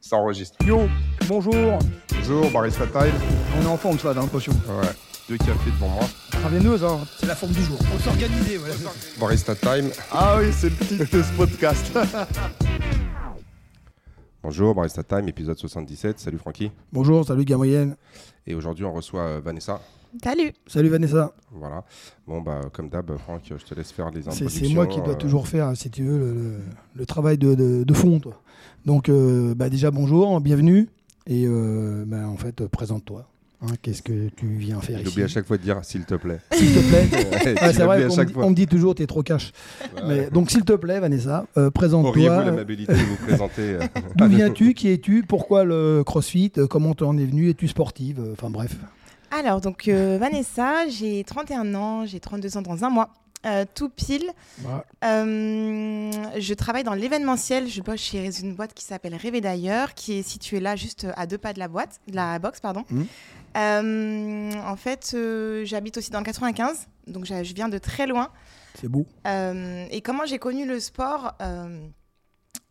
Ça enregistre. Yo, bonjour. Bonjour, Barista Time. On est en forme, ça, dans l'impression. Ouais, deux cafés devant moi. Travailleuse, hein. C'est la forme du jour. Faut s'organiser, voilà. Barista Time. Ah oui, c'est le titre de ce podcast. Bonjour, Barista Time, épisode 77. Salut Francky. bonjour, salut Gamoyenne. Et aujourd'hui, on reçoit euh, Vanessa. Salut. Salut Vanessa. Voilà. Bon, bah, comme d'hab, Franck, je te laisse faire les introductions. c'est moi qui dois euh, toujours faire, si tu veux, le, le- le travail de, de- de fond, toi. Donc, euh, bah, déjà, bonjour, bienvenue. Et euh, bah, en fait, présente-toi. Hein, Qu'est-ce que tu viens faire ici oublie à chaque fois de dire s'il te plaît. S'il te plaît. C'est vrai on me dit toujours, t'es trop cash. Ouais. Mais, donc, s'il te plaît, Vanessa, euh, Auriez-vous présente-toi. l'amabilité de vous présenter D'où viens-tu Qui es-tu Pourquoi le crossfit Comment tu en es venu Es-tu sportive Enfin bref. Alors, donc euh, Vanessa, j'ai 31 ans, j'ai 32 ans dans un mois. Euh, tout pile. Euh, je travaille dans l'événementiel. Je bosse chez une boîte qui s'appelle Rêver d'ailleurs, qui est située là juste à deux pas de la boîte, de la box, pardon. Euh, en fait, j'habite aussi dans le 95, donc je viens de très loin. C'est beau. Et comment j'ai connu le sport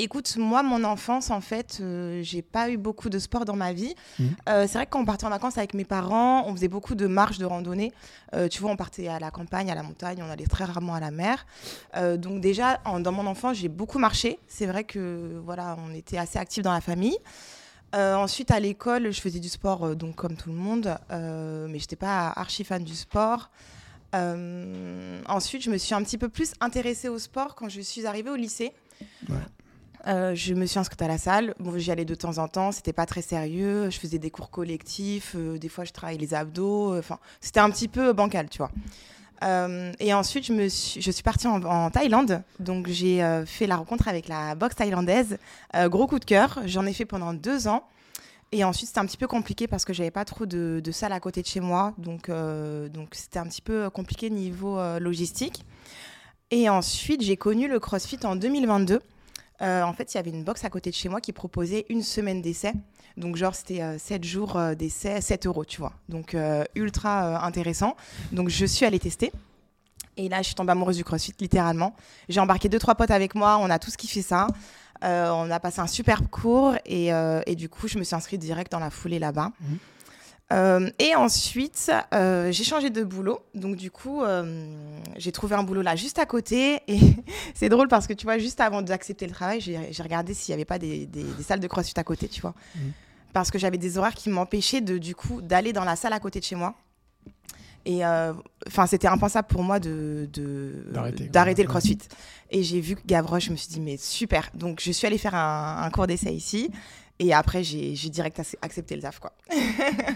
Écoute, moi, mon enfance, en fait, euh, j'ai pas eu beaucoup de sport dans ma vie. Mhm. Euh, c'est vrai que quand on partait en vacances avec mes parents, on faisait beaucoup de marches, de randonnées. Euh, tu vois, on partait à la campagne, à la montagne, on allait très rarement à la mer. Euh, donc déjà, en- dans mon enfance, j'ai beaucoup marché. C'est vrai que voilà, on était assez actifs dans la famille. Euh, ensuite, à l'école, je faisais du sport, euh, donc comme tout le monde, euh, mais j'étais pas archi fan du sport. Ensuite, je me suis un petit peu plus intéressée au sport quand je suis arrivée au lycée. Ouais. Euh, je me suis inscrite à la salle. J'y allais de temps en temps. C'était pas très sérieux. Je faisais des cours collectifs. euh, des fois, je travaillais les abdos. euh, Enfin, c'était un petit peu bancal, tu vois. Et ensuite, je, me suis, je suis partie en, Thaïlande. Donc, j'ai fait la rencontre avec la boxe thaïlandaise. Gros coup de cœur. J'en ai fait pendant deux ans. Et ensuite, c'était un petit peu compliqué parce que j'avais pas trop de, de salles à côté de chez moi. Donc, donc c'était un petit peu compliqué niveau logistique. Et ensuite, j'ai connu le CrossFit en 2022. Euh, en fait, il y avait une box à côté de chez moi qui proposait une semaine d'essai. Donc, genre, c'était 7 jours euh, d'essai, 7 euros, tu vois. Donc, euh, ultra euh, intéressant. Donc, je suis allée tester. Et là, je suis tombée amoureuse du CrossFit, littéralement. J'ai embarqué deux, trois potes avec moi. On a tous kiffé ça. Euh, on a passé un super cours. Et, euh, du coup, je me suis inscrite direct dans la foulée là-bas. Mhm. Euh, et ensuite, euh, j'ai changé de boulot. Donc, du coup, euh, j'ai trouvé un boulot là, juste à côté. Et c'est drôle parce que, tu vois, juste avant d'accepter le travail, j'ai regardé s'il n'y avait pas des, des- des salles de crossfit à côté, tu vois. Mhm. Parce que j'avais des horaires qui m'empêchaient, de, du coup, d'aller dans la salle à côté de chez moi. Et enfin, c'était impensable pour moi de D'arrêter, le crossfit. Et j'ai vu Gavroche, je me suis dit, mais super. Donc, je suis allée faire un, un cours d'essai ici. Et après, j'ai direct ac- accepté le taf, quoi.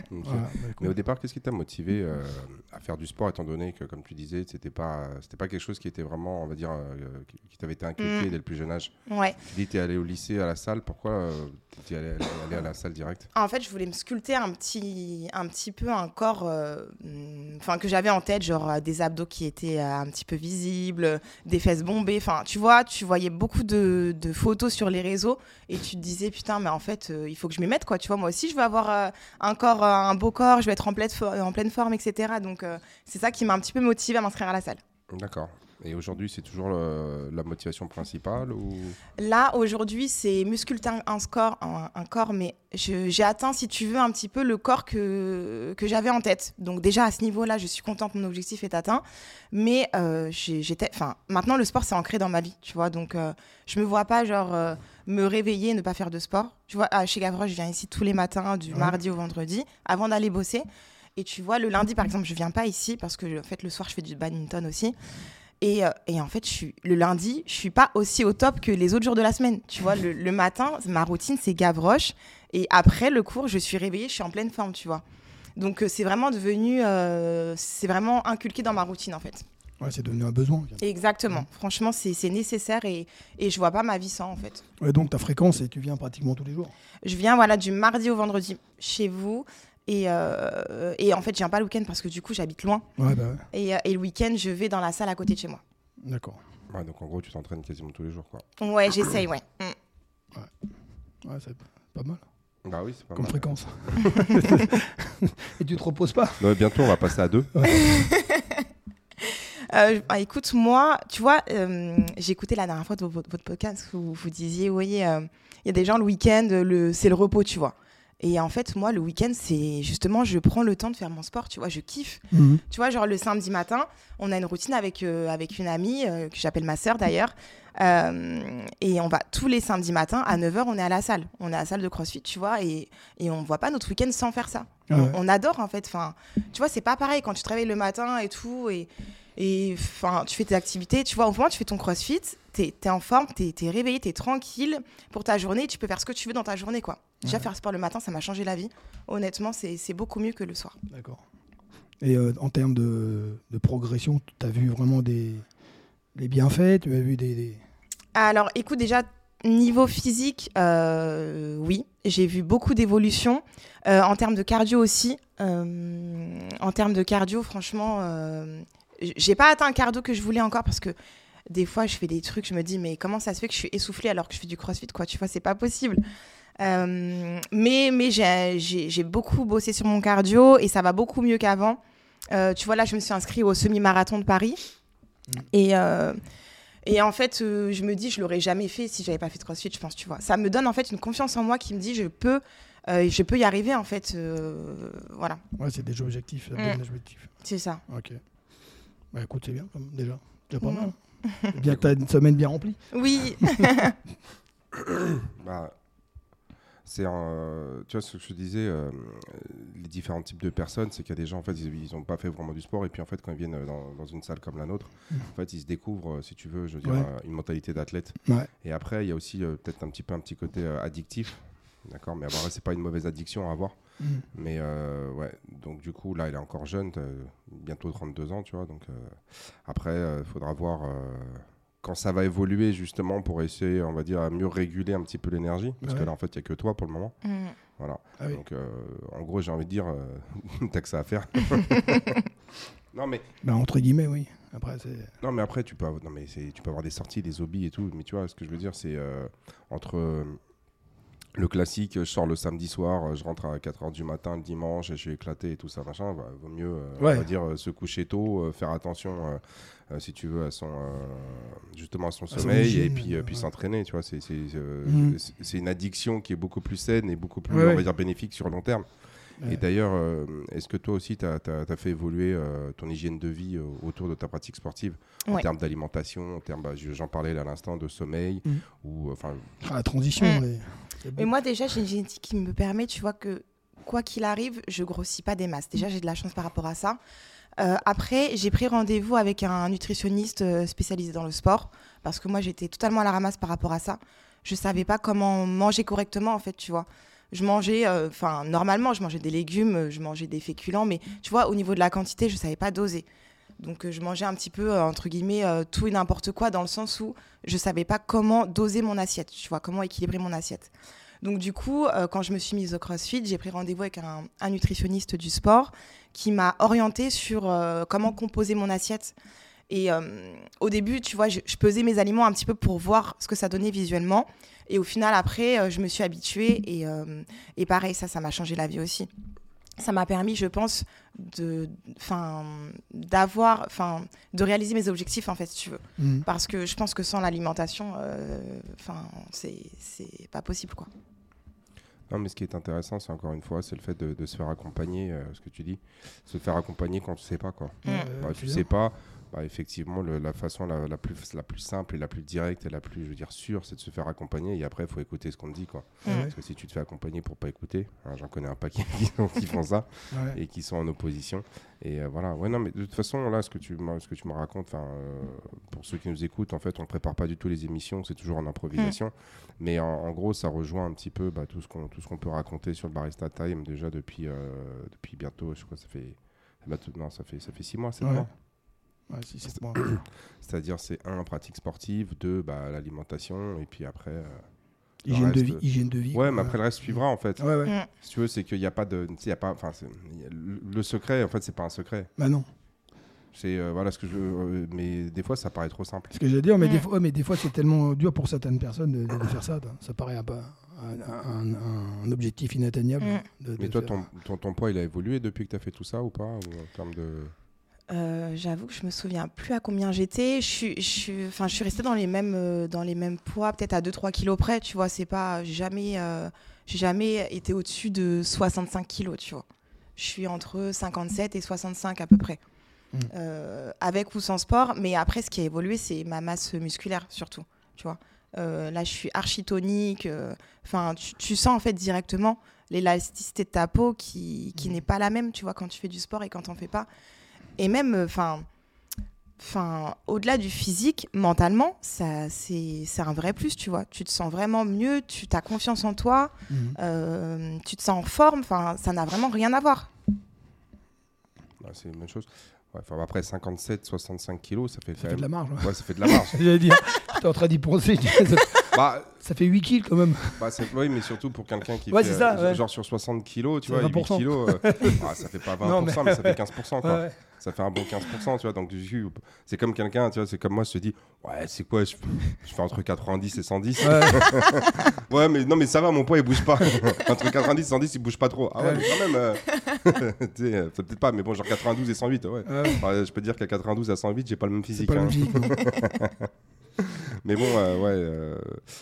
Voilà, bah. Mais au départ, qu'est-ce qui t'a motivé euh, à faire du sport, étant donné que, comme tu disais, c'était pas, c'était pas quelque chose qui était vraiment, on va dire, euh, qui, qui t'avait été inculqué Mm. dès le plus jeune âge? Ouais. Tu dis, t'es allé au lycée, à la salle. Pourquoi euh, t'es allé, allé à la salle direct? En fait, je voulais me sculpter un petit, un petit peu un corps, euh, enfin que j'avais en tête, genre des abdos qui étaient euh, un petit peu visibles, des fesses bombées. Enfin, tu vois, tu voyais beaucoup de, de photos sur les réseaux et tu te disais putain, mais en fait, euh, il faut que je m'y mette quoi. Tu vois, moi aussi, je veux avoir euh, un corps, euh, un beau corps, je veux être en pleine, en pleine forme, etc. Donc, c'est ça qui m'a un petit peu motivée à m'inscrire à la salle. D'accord. Et aujourd'hui, c'est toujours le- la motivation principale ou? Là, aujourd'hui, c'est musculter un, score, un, un corps, mais j'ai atteint, si tu veux, un petit peu le corps que, que j'avais en tête. Donc déjà, à ce niveau-là, je suis contente, mon objectif est atteint. Mais euh, j'étais, enfin, maintenant, le sport, c'est ancré dans ma vie, tu vois. Donc, euh, je me vois pas, genre, euh, me réveiller et ne pas faire de sport. Tu vois, à- chez Gavroche, je viens ici tous les matins, du Ouais. mardi au vendredi, avant d'aller bosser. Et tu vois, le lundi, par exemple, je viens pas ici parce que, en fait, le soir, je fais du badminton aussi. Et, euh, et en fait, je suis, le lundi, je suis pas aussi au top que les autres jours de la semaine. Tu vois, le, le matin, ma routine, c'est Gavroche. Et après le cours, je suis réveillée, je suis en pleine forme, tu vois. Donc, euh, c'est vraiment devenu, euh, c'est vraiment inculqué dans ma routine, en fait. Ouais, c'est devenu un besoin. Exactement. Franchement, c'est c'est nécessaire et, et je vois pas ma vie sans, en fait. Ouais, donc ta fréquence, et tu viens pratiquement tous les jours. Je viens, voilà, du mardi au vendredi chez vous. Et, euh, et en fait, je viens pas le week-end parce que du coup, j'habite loin. Ouais, bah ouais. Et, euh, et le week-end, je vais dans la salle à côté de chez moi. D'accord. Ouais, donc en gros, tu t'entraînes quasiment tous les jours, quoi. Ouais, j'essaye, ouais. Mm. Ouais, c'est pas mal Bah oui, c'est pas comme mal. fréquence. et tu te reposes pas? Ouais, bientôt, on va passer à deux. Euh, bah, écoute, moi, tu vois, euh, j'ai écouté la dernière fois de votre, votre podcast où vous disiez, oui, il y a des gens le week-end, le, c'est le repos, tu vois. Et en fait, moi, le week-end, c'est justement, je prends le temps de faire mon sport, tu vois, je kiffe. Mhm. Tu vois, genre le samedi matin, on a une routine avec, euh, avec une amie, euh, que j'appelle ma sœur d'ailleurs. Euh, et on va tous les samedis matins, à 9h, on est à la salle. On est à la salle de CrossFit, tu vois, et, et on ne voit pas notre week-end sans faire ça. Ah On- ouais. on, adore, en fait. Enfin, tu vois, c'est pas pareil quand tu te réveilles le matin et tout, et et enfin, tu fais tes activités, tu vois, au moins tu fais ton crossfit, t'es es en forme, t'es es réveillé, t'es tranquille pour ta journée, tu peux faire ce que tu veux dans ta journée, quoi. Déjà, Ouais. faire sport le matin, ça m'a changé la vie. Honnêtement, c'est beaucoup mieux que le soir. D'accord. Et euh, en termes de, de progression, tu as vu vraiment des, des bienfaits? Tu as vu des. des- Alors, écoute, déjà, niveau physique, euh, oui, j'ai vu beaucoup d'évolution. Euh, en termes de cardio aussi. en termes de cardio, franchement, j'ai pas atteint un cardio que je voulais encore parce que des fois, je fais des trucs, je me dis, mais comment ça se fait que je suis essoufflée alors que je fais du crossfit, quoi? Tu vois, c'est pas possible. Euh, mais mais j'ai- beaucoup bossé sur mon cardio et ça va beaucoup mieux qu'avant. Euh, tu vois, là, je me suis inscrite au semi-marathon de Paris. Et, euh, et en fait, je me dis, je l'aurais jamais fait si j'avais pas fait de CrossFit, je pense, tu vois. Ça me donne en fait une confiance en moi qui me dit, je peux, je peux y arriver, en fait. voilà, Ouais, c'est Mm. donne des objectifs. c'est ça. Ok. Bah écoute, c'est bien, déjà. Déjà pas Mm. mal. C'est bien que tu as une semaine bien remplie. Oui, Bah, c'est un- tu vois ce que je disais, euh, les différents types de personnes, c'est qu'il y a des gens en fait ils n'ont pas fait vraiment du sport et puis en fait quand ils viennent dans, dans une salle comme la nôtre, en fait ils se découvrent, euh, si tu veux, je veux dire, Ouais. euh, une mentalité d'athlète. Ouais. Et après il y a aussi euh, peut-être un petit peu un petit côté euh, addictif, d'accord, mais après c'est pas une mauvaise addiction à avoir. Mm. Mais euh, ouais, donc du coup, là, il est encore jeune, bientôt 32 ans, tu vois. Donc euh, après, il faudra voir euh, quand ça va évoluer, justement, pour essayer, on va dire, à mieux réguler un petit peu l'énergie. Parce Ouais. que là, en fait, il n'y a que toi pour le moment. Mm. Voilà. Ah oui. Donc, euh, en gros, j'ai envie de dire, euh, t'as que ça à faire. non, mais, Bah, entre guillemets, oui. Après, non, mais après, tu peux, avoir, non, mais tu peux avoir des sorties, des hobbies et tout. Mais tu vois, ce que je veux dire, c'est euh, entre. Le classique, je sors le samedi soir, euh, je rentre à 4h du matin le dimanche et je suis éclaté et tout ça, machin. bah, vaut mieux, euh, Ouais. on va dire, euh, se coucher tôt, euh, faire attention, euh, euh, si tu veux, à son, euh, justement à son sommeil et puis, ouais. s'entraîner. Tu vois, c'est c'est, c'est- c'est une addiction qui est beaucoup plus saine et beaucoup plus, Ouais, on va dire, bénéfique sur le long terme. Ouais. Et d'ailleurs, euh, est-ce que toi aussi, tu as, fait évoluer euh, ton hygiène de vie euh, autour de ta pratique sportive? En termes d'alimentation, en termes, bah, j'en parlais là à l'instant, de sommeil, Mhm. ou enfin, Ah, la transition, Mm. c'est Mais moi, déjà, j'ai une génétique qui me permet, tu vois, que quoi qu'il arrive, je grossis pas des masses. Déjà, j'ai de la chance par rapport à ça. Euh, après, j'ai pris rendez-vous avec un nutritionniste euh, spécialisé dans le sport parce que moi, j'étais totalement à la ramasse par rapport à ça. Je savais pas comment manger correctement, en fait, tu vois. Je mangeais, euh, enfin, normalement, je mangeais des légumes, je mangeais des féculents, mais tu vois, au niveau de la quantité, je savais pas doser. Donc, euh, je mangeais un petit peu, euh, entre guillemets, euh, tout et n'importe quoi, dans le sens où je savais pas comment doser mon assiette, tu vois, comment équilibrer mon assiette. Donc, du coup, quand je me suis mise au CrossFit, j'ai pris rendez-vous avec un, nutritionniste du sport qui m'a orientée sur comment composer mon assiette. Et au début, tu vois, je, pesais mes aliments un petit peu pour voir ce que ça donnait visuellement. Et au final, après, je me suis habituée. Et, et pareil, ça, ça m'a changé la vie aussi. Ça m'a permis, je pense, de, enfin, d'avoir, enfin, de réaliser mes objectifs, en fait, si tu veux. Mm. Parce que je pense que sans l'alimentation, euh, enfin, c'est, c'est pas possible, quoi. Non, mais ce qui est intéressant, c'est encore une fois, c'est le fait de, de se faire accompagner, euh, ce que tu dis, se faire accompagner quand tu sais pas quoi. Mm. Ouais, Bah, tu sais pas, bah, effectivement, le- la façon la, la plus, la plus simple et la plus directe et la plus, je veux dire, sûre, c'est de se faire accompagner. Et après, il faut écouter ce qu'on te dit, quoi. Ouais. Parce que si tu te fais accompagner pour pas écouter, hein, j'en connais un paquet qui, font- qui font ça Ouais. et qui sont en opposition. Et euh, voilà. Ouais, non, mais de toute façon, là, ce que tu, me- ce que tu me racontes, enfin, euh, pour ceux qui nous écoutent, en fait, on prépare pas du tout les émissions, c'est toujours en improvisation. Mais en, en gros, ça rejoint un petit peu bah, tout ce qu'on tout ce qu'on peut raconter sur le Barista Time déjà depuis, euh, depuis bientôt, je crois, que ça fait. bah, tout- non, ça fait, ça fait six mois, sept Ouais. Ouais, si. C'est-à-dire, c'est un, pratique sportive, deux, bah, l'alimentation, et puis après. euh, Hygiène de reste- vie. Hygiène de vie. Ouais, mais après, le reste suivra, en fait. Ouais, ouais. Mm. Si tu veux, c'est qu'il n'y a pas de. Y a pas. Enfin, le, le secret, en fait, c'est pas un secret. Bah non. C'est. euh, voilà ce que je. euh, mais des fois, ça paraît trop simple. Ce que j'allais dire, mais, Mm. des fois, ouais, mais des fois, c'est tellement dur pour certaines personnes de, de- de faire ça. Ça paraît un, un, un- un- un objectif inatteignable. Mm. de- de Mais toi, ton, ton, ton poids, il a évolué depuis que tu as fait tout ça ou pas ou en termes de... Euh, J'avoue que je me souviens plus à combien j'étais. Je suis, je suis, enfin, je suis restée dans les mêmes, euh, dans les mêmes poids, peut-être à 2-3 kilos près. Tu vois, c'est pas, j'ai jamais, euh, j'ai jamais été au-dessus de 65 kilos. Tu vois, je suis entre 57 et 65 à peu près, Mm. Euh, avec ou sans sport. Mais après, ce qui a évolué, c'est ma masse musculaire surtout. Tu vois, là, je suis archi tonique. euh, Enfin, tu, tu sens en fait directement l'élasticité de ta peau qui, qui n'est pas la même. Tu vois, quand tu fais du sport et quand t'en fais pas. Et même, enfin, enfin, au-delà du physique, mentalement, ça, c'est, c'est un vrai plus, tu vois. Tu te sens vraiment mieux, tu as confiance en toi, Mhm. euh, tu te sens en forme. Enfin, ça n'a vraiment rien à voir. Ouais, c'est une bonne chose. Ouais, enfin, après 57, 65 kilos, ça fait, Ça quand fait de la même- marge. ouais. Ouais, ça fait de la marge. J'allais dire, j'étais en train d'y penser. ça, bah, ça fait 8 kills quand même. bah, oui, mais surtout pour quelqu'un qui Ouais, fait ça, euh, ouais. genre sur 60 kilos, tu vois, 8 20%. kilos, euh, ah, ça fait pas 20%, Non, mais... mais- ça fait 15%. Quoi. Ça fait un bon 15%, tu vois. Donc, c'est comme quelqu'un, tu vois, c'est comme moi, je te dis, ouais, c'est quoi, je, je fais entre 90 et 110. Ouais. Ouais, mais non, mais ça va, mon poids il bouge pas. Entre 90 et 110, il bouge pas trop. Ah ouais, Ouais. mais quand même. euh, euh, peut-être pas, mais bon, genre 92 et 108, ouais. Je peux te dire qu'à 92 à 108, j'ai pas le même physique. pas hein. même. Mais bon, euh, ouais. euh,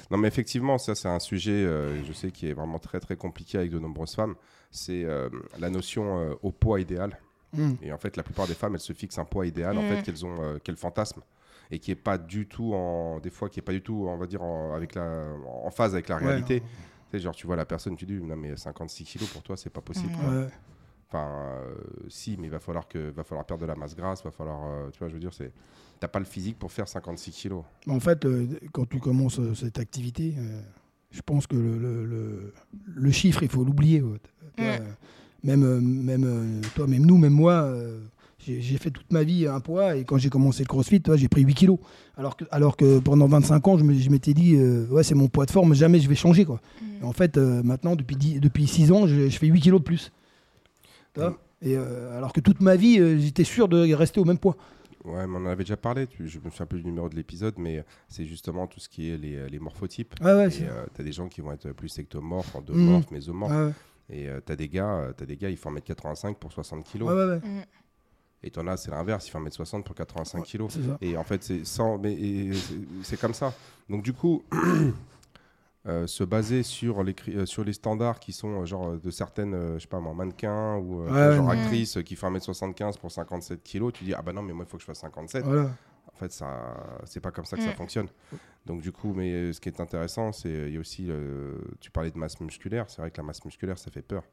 Non, mais effectivement, ça, c'est un sujet, euh, je sais, qui est vraiment très, très compliqué avec de nombreuses femmes. C'est la notion au poids idéal. Mhm. Et en fait, la plupart des femmes, elles se fixent un poids idéal, en fait, qu'elles ont, euh, qu'elles fantasment. Et qui est pas du tout en. Des fois, qui est pas du tout, on va dire, en, avec la, en phase avec la Ouais. réalité. Tu sais, genre, tu vois la personne, tu dis, non, mais 56 kilos pour toi, c'est pas possible. Quoi. Ouais. Enfin, euh, si, mais il va falloir, que, va falloir perdre de la masse grasse, va falloir. euh, tu vois, je veux dire, c'est. T'as pas le physique pour faire 56 kilos. En fait, euh, quand tu commences euh, cette activité, euh, je pense que le, le, le- le chiffre, il faut l'oublier. ouais. Tu Mm. Même, euh, même euh, toi, même nous, même moi, euh, j'ai fait toute ma vie un poids et quand j'ai commencé le crossfit, toi, j'ai pris 8 kilos. Alors que, alors que pendant 25 ans, je m'étais dit, euh, ouais, c'est mon poids de forme, jamais je vais changer. Quoi. Et en fait, euh, maintenant, depuis, 10 depuis 6 ans, je, je fais 8 kilos de plus. Tu vois et, euh, alors que toute ma vie, j'étais sûr de rester au même poids. Ouais, mais on en avait déjà parlé. Tu, je me souviens plus du numéro de l'épisode, mais c'est justement tout ce qui est les, les morphotypes. Ouais, ouais, euh, t'as des gens qui vont être plus ectomorphes, Mhm. endomorphes, mésomorphes. ouais, ouais. Et euh, t'as des gars, euh, t'as des gars, ils font 1m85 pour 60 kilos. Ouais, ouais, ouais, Mm. Et t'en as, c'est l'inverse, ils font 1m60 pour 85 Ouais. kilos. c'est ça. Et en fait, c'est sans, mais c'est- comme ça. Donc du coup, euh, se baser sur les euh, sur les standards qui sont euh, genre de certaines, euh, je sais pas moi, mannequins ou euh, Ouais, genre ouais. actrices qui font 1m75 pour 57 kilos, tu dis ah bah non mais moi il faut que je fasse 57. Voilà. En fait, ça, c'est pas comme ça que ça Mm. fonctionne. Donc du coup, mais euh, ce qui est intéressant, c'est euh, il y a aussi, tu parlais de masse musculaire. C'est vrai que la masse musculaire, ça fait peur.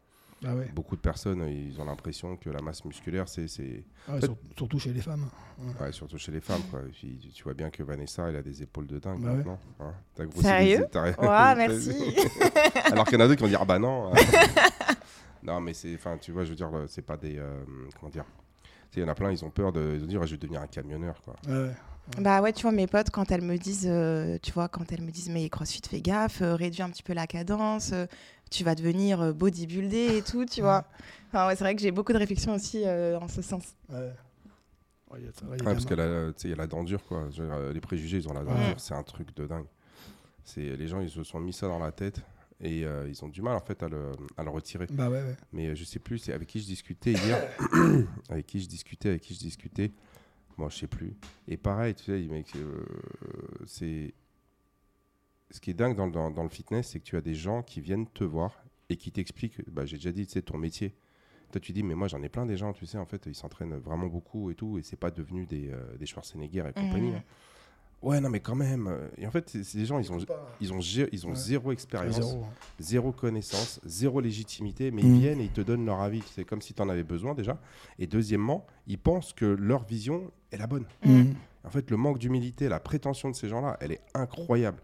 Ah ouais. Beaucoup de personnes, euh, ils ont l'impression que la masse musculaire, c'est, c'est Ouais, fait- sur- surtout chez les femmes. ouais, surtout chez les femmes. Quoi. Et puis, tu vois bien que Vanessa, elle a des épaules de dingue Bah ouais. maintenant. hein. T'as grossi Sérieux? les- t'as- Ouais, merci. Alors qu'il y en a d'autres qui vont dire ah bah non. non, mais c'est, enfin, tu vois, je veux dire, c'est pas des, euh, comment dire. Il y en a plein, ils ont peur de, de dire ah, je vais devenir un camionneur. Quoi. Ouais. Bah ouais, tu vois, mes potes, quand elles me disent, euh, tu vois, quand elles me disent, mais CrossFit, fais gaffe, euh, réduis un petit peu la cadence, euh, tu vas devenir euh, bodybuildé et tout, tu vois. Enfin, ouais, c'est vrai que j'ai beaucoup de réflexions aussi euh, en ce sens. Ouais. Ouais, il y a ça, ouais, il y a Ouais, parce qu'il y a la- dent dure, quoi. Dire, euh, les préjugés, ils ont la dent Ouais. dure, c'est un truc de dingue. C'est, les gens, ils se sont mis ça dans la tête et euh, ils ont du mal, en fait, à le, à le retirer. Bah ouais, ouais. Mais euh, je sais plus, c'est avec qui je discutais hier. avec qui je discutais, avec qui je discutais. Moi, je sais plus. Et pareil, tu sais, mec, euh, c'est. Ce qui est dingue dans, le- dans, dans le fitness, c'est que tu as des gens qui viennent te voir et qui t'expliquent. Bah, J'ai déjà dit, tu sais, ton métier. Toi, tu dis, mais moi, j'en ai plein des gens, tu sais, en fait, ils s'entraînent vraiment beaucoup et tout, et c'est pas devenu des, euh, des Schwarzenegger et compagnie. Mhm. hein. Ouais, non, mais quand même. euh, Et en fait, des gens, ils ont, ils ont, ils ont Ouais. zéro expérience Zéro. zéro connaissance, zéro légitimité, mais Mm. ils viennent et ils te donnent leur avis. C'est comme si tu en avais besoin déjà. Et deuxièmement, ils pensent que leur vision est la bonne. Mhm. En fait, le manque d'humilité, la prétention de ces gens-là, elle est incroyable.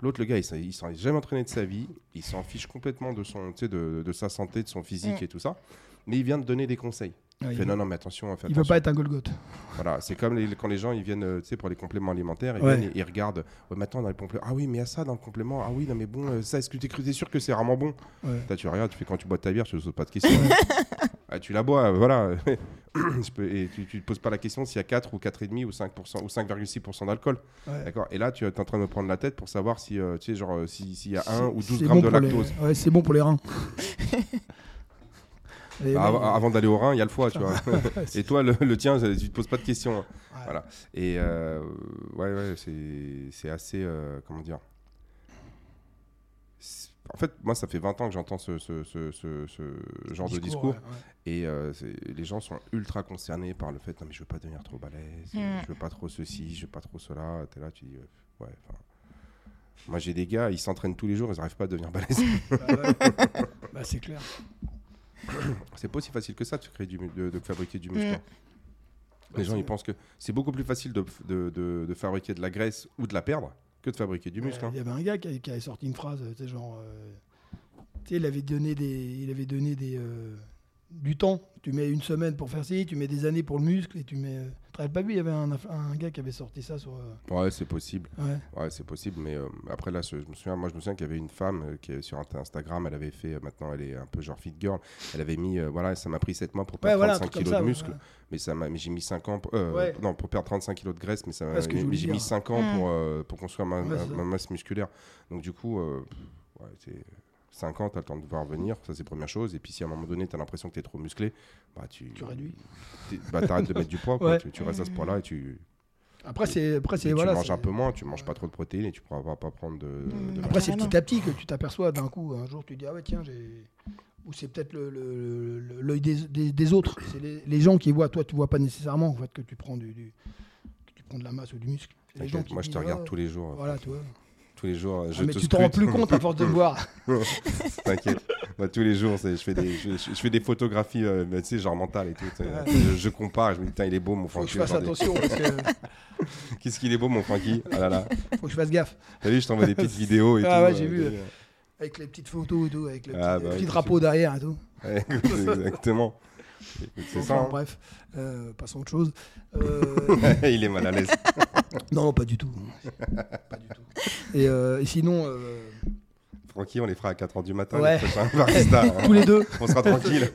L'autre, le gars, il s'en- est jamais entraîné de sa vie. Il s'en fiche complètement de, son, de, de sa santé, de son physique Mm. et tout ça. Mais il vient de donner des conseils. Il fait veut- non, non, mais attention. fais il veut attention. pas être un Golgoth. Voilà, c'est comme les- quand les gens ils viennent, euh, tu sais, pour les compléments alimentaires, ils Ouais. viennent et ils regardent. Ouais, maintenant dans les compléments. Ah oui, mais il y a ça dans le complément. Ah oui, non, mais bon, euh, ça, est-ce que tu es sûr que c'est vraiment bon? Ouais. Tu regardes, tu fais quand tu bois ta bière, tu ne poses pas de questions. Ah, tu la bois, euh, voilà. Et tu ne te poses pas la question s'il y a 4 ou 4,5 ou 5% ou 5,6% d'alcool. D'accord? Et là, tu es en train de me prendre la tête pour savoir si, euh, tu sais, genre, euh, si- s'il y a 1 ou 12 C'est grammes bon de pour les- lactose. Ouais, c'est bon pour les reins. Et Bah, avant d'aller au Rhin, il y a le foie, tu vois. Et toi, le, le tien, tu te poses pas de questions. hein. Ouais. Voilà. Et euh, ouais, ouais, c'est c'est assez. euh, comment dire? En fait, moi, ça fait 20 ans que j'entends ce, ce- ce- ce- ce genre de discours. ouais, ouais. Et euh, c'est- les gens sont ultra concernés par le fait non, mais je veux pas devenir trop balèze, Mm. je veux pas trop ceci, je veux pas trop cela. T'es là, tu dis, euh, ouais, enfin. Moi, j'ai des gars, ils s'entraînent tous les jours, ils n'arrivent pas à devenir balèzes. Bah, ouais. Bah, c'est clair. c'est pas aussi facile que ça de, créer du, mu- de, de fabriquer du muscle. Mm. Les Ouais, gens, ils pensent que c'est beaucoup plus facile de, de- de- de fabriquer de la graisse ou de la perdre que de fabriquer du muscle. Euh, hein. Il y avait un gars qui, avait- qui avait sorti une phrase, tu sais, genre, euh, il avait donné des, il avait donné des, euh, du temps. Tu mets une semaine pour faire ci, tu mets des années pour le muscle et tu mets. euh, rappelles pas lui, il y avait un, un gars qui avait sorti ça sur. euh, Ouais, c'est possible. ouais. Ouais, c'est possible. Mais euh, après, là, je me souviens, moi, je me souviens qu'il y avait une femme euh, qui est sur Insta- Instagram, elle avait fait, euh, maintenant, elle est un peu genre fit girl. Elle avait mis, euh, voilà, ça m'a pris 7 mois pour Ouais, perdre voilà, un 35 truc comme kilos ça. de ouais, muscle. ouais. Mais, ça m'a- mais j'ai mis 5 ans, euh, Ouais. non, pour perdre 35 kilos de graisse, mais, ça Ouais, j'ai mis 5 ans Mm. pour, euh, pour construire ma, Ouais, ma- ma masse musculaire. Donc, du coup, euh, ouais, c'est 5 ans, tu as le temps de voir venir, ça c'est première chose. Et puis, si à un moment donné, tu as l'impression que tu es trop musclé, bah, tu, Tu réduis. Bah, arrêtes de mettre du poids, quoi. Ouais. tu, tu restes à ce poids-là et tu, Après, c'est. Après, c'est. tu Voilà, manges c'est- un peu moins, tu manges pas trop de protéines et tu pourras pas, pas prendre de. Mm. de Après, c'est petit à petit que tu t'aperçois d'un coup. Un jour, tu dis, ah ouais, tiens, j'ai. Ou c'est peut-être le- le- le- l'œil des, des- des autres. C'est les, les gens qui voient. Toi, tu vois pas nécessairement en fait, que tu prends, du, du- que tu prends de la masse ou du muscle. Les gens moi je te regarde ah, tous les jours. Voilà, tu vois. Tous les jours, je Ah, mais te tu t'en rends plus compte à force de voir. T'inquiète. Tous les jours, je fais des, je, fais des photographies, euh, mais tu sais, genre mentales et tout. Ouais. Je, je compare, et je me dis, tiens, il est beau, mon Faut que Francky. je fasse attention parce que Qu'est-ce qu'il est beau, mon Francky? Ah là là. faut que je fasse gaffe. T'as vu, je t'envoie des petites vidéos et Ah tout. ouais, j'ai euh, vu. des- Avec les petites photos et tout, avec le Ah, petit, bah petit drapeau derrière et tout. Ouais, exactement. Ça. Hein. Bref, euh, passons à autre chose. Euh, il est mal à l'aise. Non, pas du tout. pas du tout. Et, euh, et sinon, euh, Francky, on les fera à 4h du matin. Ouais. les hein. tous les deux. On sera tranquille.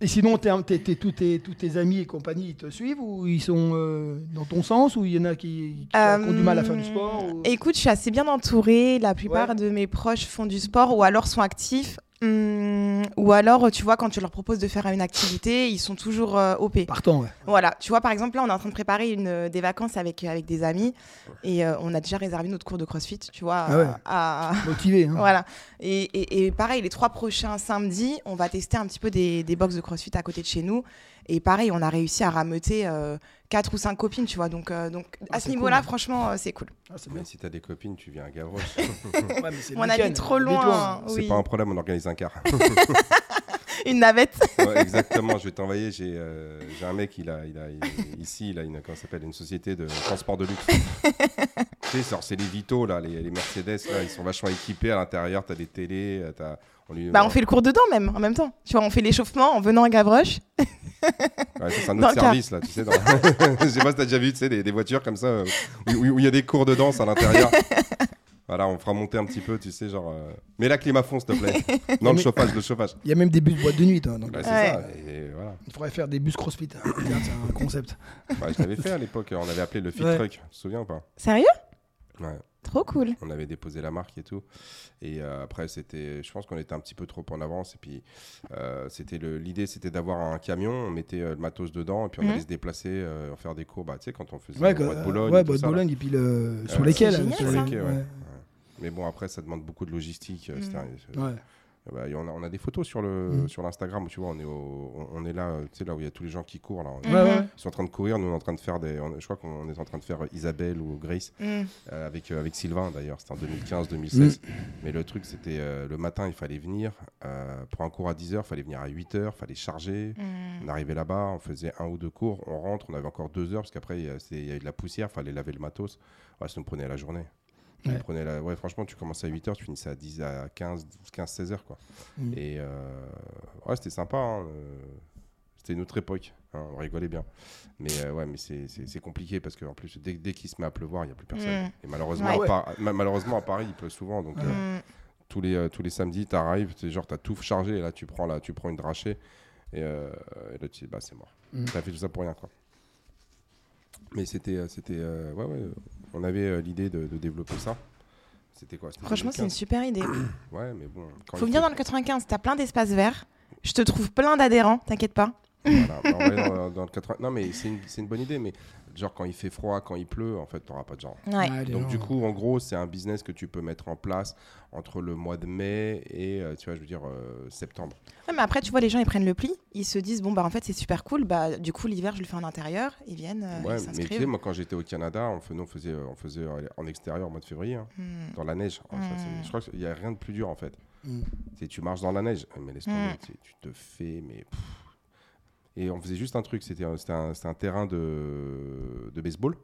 Et sinon, t'es- tous, tes, tous tes amis et compagnie, ils te suivent ou ils sont euh, dans ton sens ou il y en a qui, qui ont du mal à faire du sport ou- Euh, Écoute, je suis assez bien entourée. La plupart Ouais. de mes proches font du sport ou alors sont actifs. Hum, ou alors, tu vois, quand tu leur proposes de faire une activité, ils sont toujours euh, OP. Partant, ouais. Voilà, tu vois, par exemple, là, on est en train de préparer une, euh, des vacances avec, avec des amis et euh, on a déjà réservé notre cours de CrossFit, tu vois. Ah ouais. à- Motivé. Hein. Voilà. Et, et- et pareil, les trois prochains samedis, on va tester un petit peu des, des box de CrossFit à côté de chez nous. Et pareil, on a réussi à rameuter euh, quatre ou cinq copines, tu vois. Donc, euh, donc Ah, à ce c'est niveau-là, cool. franchement, euh, c'est cool. Ah, c'est bien. Si t'as des copines, tu viens à Gavroche. Ouais, c'est On habite trop loin. C'est Oui. pas un problème, on organise un car. Une navette. Ouais, exactement, je vais t'envoyer. J'ai euh, j'ai un mec, il a, il a, il- ici, il a une, comment s'appelle, une société de transport de luxe. Tu sais, genre, c'est les Vito, là, les, les Mercedes, là, ils sont vachement équipés à l'intérieur. T'as des télés, euh, t'as. On lui, Bah, on fait le cours dedans même, en même temps. Tu vois, on fait l'échauffement en venant à Gavroche. Ouais, c'est un autre car. service, là, tu sais. Dans... Je sais pas si t'as déjà vu, tu sais, des, des voitures comme ça, euh, où il y a des cours de danse à l'intérieur. Voilà, on fera monter un petit peu, tu sais, genre. euh, Mets la clim à fond, s'il te plaît. Non, le chauffage, le chauffage. Il y a même des bus boîte de nuit. Toi, donc, Ouais, c'est Ouais. ça. Et voilà. Il faudrait faire des bus CrossFit. hein. C'est un concept. Ouais, je l'avais fait à l'époque, on avait appelé le Fit Ouais. Truck, tu te souviens ou pas? Sérieux? Ouais. Trop cool. On avait déposé la marque et tout. Et euh, après, c'était, je pense qu'on était un petit peu trop en avance. Et puis, euh, c'était l'idée, c'était d'avoir un camion, on mettait euh, le matos dedans, et puis on allait se déplacer, euh, faire des cours. Bah, tu sais, quand on faisait Ouais, le Bois de Boulogne. ouais, Bois de. Boulogne et puis le, sur lesquels hein, sur les- Ok, ouais. ouais. Mais bon, après, ça demande beaucoup de logistique. Ouais. Bah, et on, a, on a des photos sur, le, sur l'Instagram tu vois, on est, au- on, on est là, euh, tu sais, là où il y a tous les gens qui courent. Là. Ils sont en train de courir, nous on est en train de faire des. on- je crois qu'on est en train de faire Isabelle ou Grace. Mm. Euh, avec, euh, avec Sylvain d'ailleurs, c'était en 2015-2016. Mm. Mais le truc, c'était euh, le matin, il fallait venir. euh, pour un cours à 10h, il fallait venir à 8h, il fallait charger. Mm. On arrivait là-bas, on faisait un ou deux cours, on rentre, on avait encore deux heures parce qu'après, il y a- avait de la poussière, il fallait laver le matos. Ouais, ça nous prenait la journée. Ouais. prenait la... ouais, franchement, tu commençais à 8h, tu finissais à 10 à 15, 15 16h. Quoi. Mm. Et euh, ouais, c'était sympa. hein, euh, C'était une autre époque, hein, on rigolait bien. Mais euh, ouais, mais c'est- compliqué parce qu'en plus, dès, dès qu'il se met à pleuvoir, il n'y a plus personne. Mm. Et malheureusement, Ouais. à Par- malheureusement, à Paris, il pleut souvent. Donc, euh, Mm. tous, les, tous les samedis, tu arrives, genre, tu as tout chargé. Et là, tu prends, là, tu prends une drachée. Et, et là, tu dis, bah, c'est mort. Mm. Tu as fait tout ça pour rien. Quoi. Mais c'était. c'était ouais, ouais, on avait euh, l'idée de, de développer ça. C'était quoi? Franchement, c'est une 2015. super idée. Ouais, mais bon. quand Faut venir dans le 95, t'as plein d'espaces verts. Je te trouve plein d'adhérents, t'inquiète pas. Voilà, bah, dans, dans le 80 Non, mais c'est une, une bonne idée, mais genre quand il fait froid, quand il pleut, en fait, t'auras pas de gens. Ouais. Ouais, les Donc du coup, en gros, c'est un business que tu peux mettre en place entre le mois de mai et, euh, tu vois, je veux dire, euh, septembre. Ouais, mais après, tu vois, les gens, ils prennent le pli. Ils se disent, bon, bah en fait, c'est super cool. Bah, du coup, l'hiver, je le fais en intérieur. Ils viennent, euh, ouais, ils mais tu sais, moi, quand j'étais au Canada, on faisait, on faisait, euh, on faisait en extérieur au mois de février, hein, Hmm. dans la neige. Oh, ça, c'est- Mm. je crois qu'il n'y a rien de plus dur, en fait. Mm. C'est tu marches dans la neige, mais laisse tomber, Mm. tu, tu te fais, mais... pff. Et on faisait juste un truc, c'était un, un, terrain de, de baseball.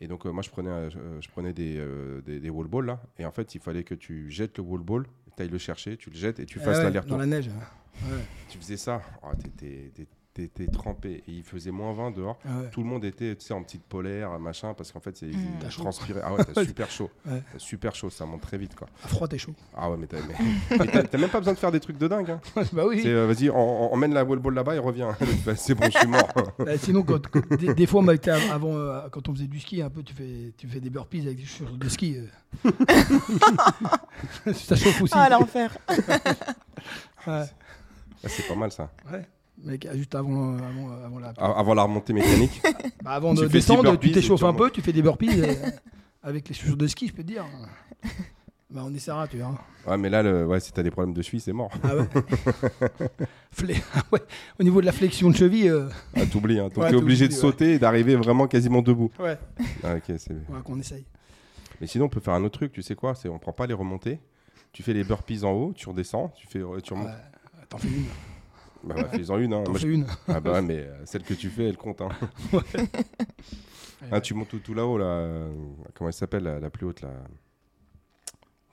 Et donc, euh, moi, je prenais, euh, je, prenais des, euh, des, des wall balls, là. Et en fait, il fallait que tu jettes le wall ball, tu ailles le chercher, tu le jettes et tu Ah fasses ouais, l'aller-retour. Dans la neige. Ouais. Ouais. Tu faisais ça, oh, t'étais- t'étais trempé. Et il faisait moins 20 dehors. Ah ouais. Tout le monde était tu sais, en petite polaire, machin, parce qu'en fait, c'est Mm. transpirais. Ah ouais, t'as super chaud. Ouais. Super chaud, ça monte très vite, quoi. À froid, t'es chaud. Ah ouais, mais t'as mais- mais t'as- t'as même pas besoin de faire des trucs de dingue. Hein. bah oui. C'est, euh, Vas-y, on, on- emmène la wall ball là-bas et reviens. Bah, c'est bon, je suis mort. Bah, sinon, quand, quand- des, des fois, av- avant, euh, quand on faisait du ski, un peu, tu fais, tu fais des burpees avec des chaussures de ski. euh. ça chauffe aussi. Ah, l'enfer. ouais. Ah, c'est pas mal ça. ouais. Mec, juste avant, avant, avant la. Avant la remontée mécanique. Bah, avant Tu de descendre, tu t'échauffes un peu, tu fais des burpees euh, avec les chaussures de ski, je peux te dire. Bah, on essaiera, tu verras. Ouais, mais là, le, ouais, si t'as des problèmes de cheville, c'est mort. Ah ouais. Flé- ah ouais. Au niveau de la flexion de cheville, euh, Ah, t'oublies. Hein. Donc Ouais, t'es obligé de sauter et d'arriver vraiment quasiment debout. ouais. Ah, ok, c'est... ouais, qu'on essaye. Mais sinon, on peut faire un autre truc, tu sais quoi C'est on prend pas les remontées. Tu fais les burpees en haut, tu redescends, tu fais, tu remontes. T'en fais une. Bah, ouais, fais-en une. Hein. Moi, fais une. Ah bah ouais, mais euh, celle que tu fais, elle compte. Hein. Ah, tu montes tout, tout là-haut, là. euh, Comment elle s'appelle, la, la plus haute, là?